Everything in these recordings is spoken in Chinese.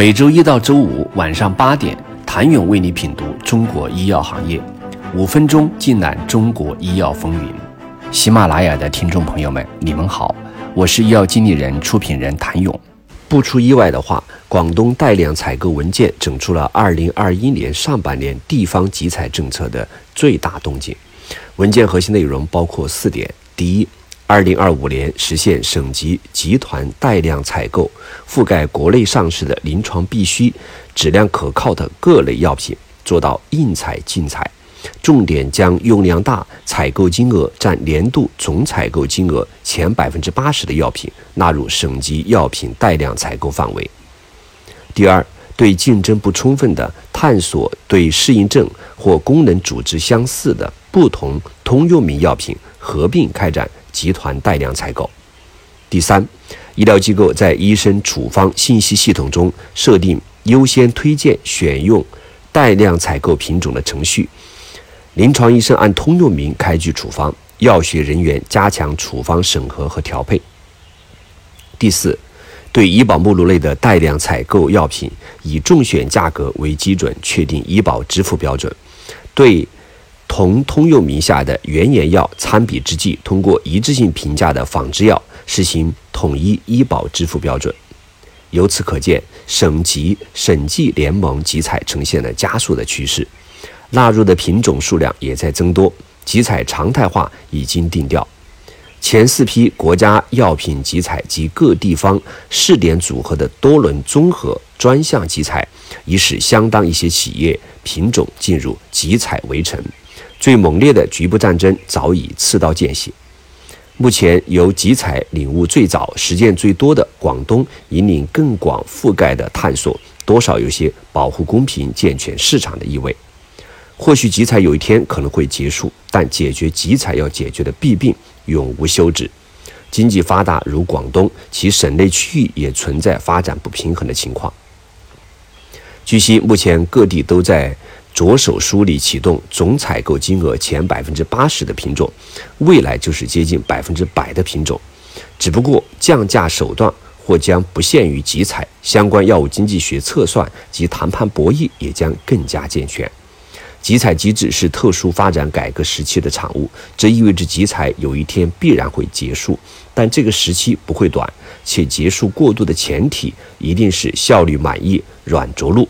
每周一到周五晚上八点，谭勇为你品读中国医药行业，五分钟尽览中国医药风云。喜马拉雅的听众朋友们，你们好，我是医药经理人、出品人谭勇。不出意外的话，广东带量采购文件整出了2021年上半年地方集采政策的最大动静。文件核心内容包括四点：第一，二零二五年实现省级集团带量采购，覆盖国内上市的临床必需、质量可靠的各类药品，做到应采尽采。重点将用量大、采购金额占年度总采购金额前百分之八十的药品纳入省级药品带量采购范围。第二，对竞争不充分的探索对适应症或功能组织相似的不同通用名药品合并开展。集团带量采购。第三，医疗机构在医生处方信息系统中设定优先推荐选用带量采购品种的程序，临床医生按通用名开具处方，药学人员加强处方审核和调配。第四，对医保目录内的带量采购药品，以中选价格为基准确定医保支付标准。对同通用名下的原研药参比之际，通过一致性评价的仿制药实行统一医保支付标准。由此可见，省级审计联盟集采呈现了加速的趋势，纳入的品种数量也在增多，集采常态化已经定调。前四批国家药品集采及各地方试点组合的多轮综合专项集采，已使相当一些企业品种进入集采围城。最猛烈的局部战争早已刺刀见血。目前由集采领悟最早、实践最多的广东，引领更广覆盖的探索，多少有些保护公平、健全市场的意味。或许集采有一天可能会结束，但解决集采要解决的弊病永无休止。经济发达如广东，其省内区域也存在发展不平衡的情况。据悉，目前各地都在。着手梳理启动总采购金额前百分之八十的品种，未来就是接近百分之百的品种。只不过降价手段或将不限于集采，相关药物经济学测算及谈判博弈也将更加健全。集采机制是特殊发展改革时期的产物，这意味着集采有一天必然会结束，但这个时期不会短，且结束过渡的前提一定是效率满意、软着陆。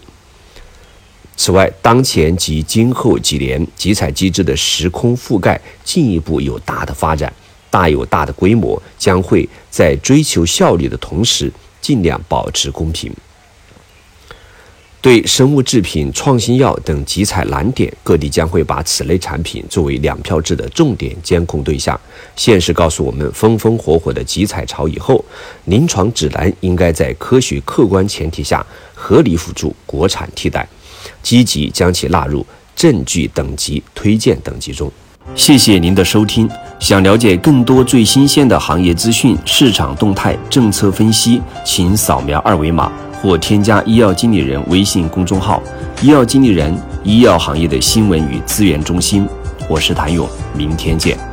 此外，当前及今后几年集采机制的时空覆盖进一步有大的发展，大有大的规模，将会在追求效率的同时，尽量保持公平。对生物制品、创新药等集采难点，各地将会把此类产品作为两票制的重点监控对象。现实告诉我们，风风火火的集采潮以后，临床指南应该在科学客观前提下，合理辅助国产替代。积极将其纳入证据等级推荐等级中。谢谢您的收听。想了解更多最新鲜的行业资讯、市场动态、政策分析，请扫描二维码或添加医药经理人微信公众号“医药经理人”医药行业的新闻与资源中心。我是谭勇，明天见。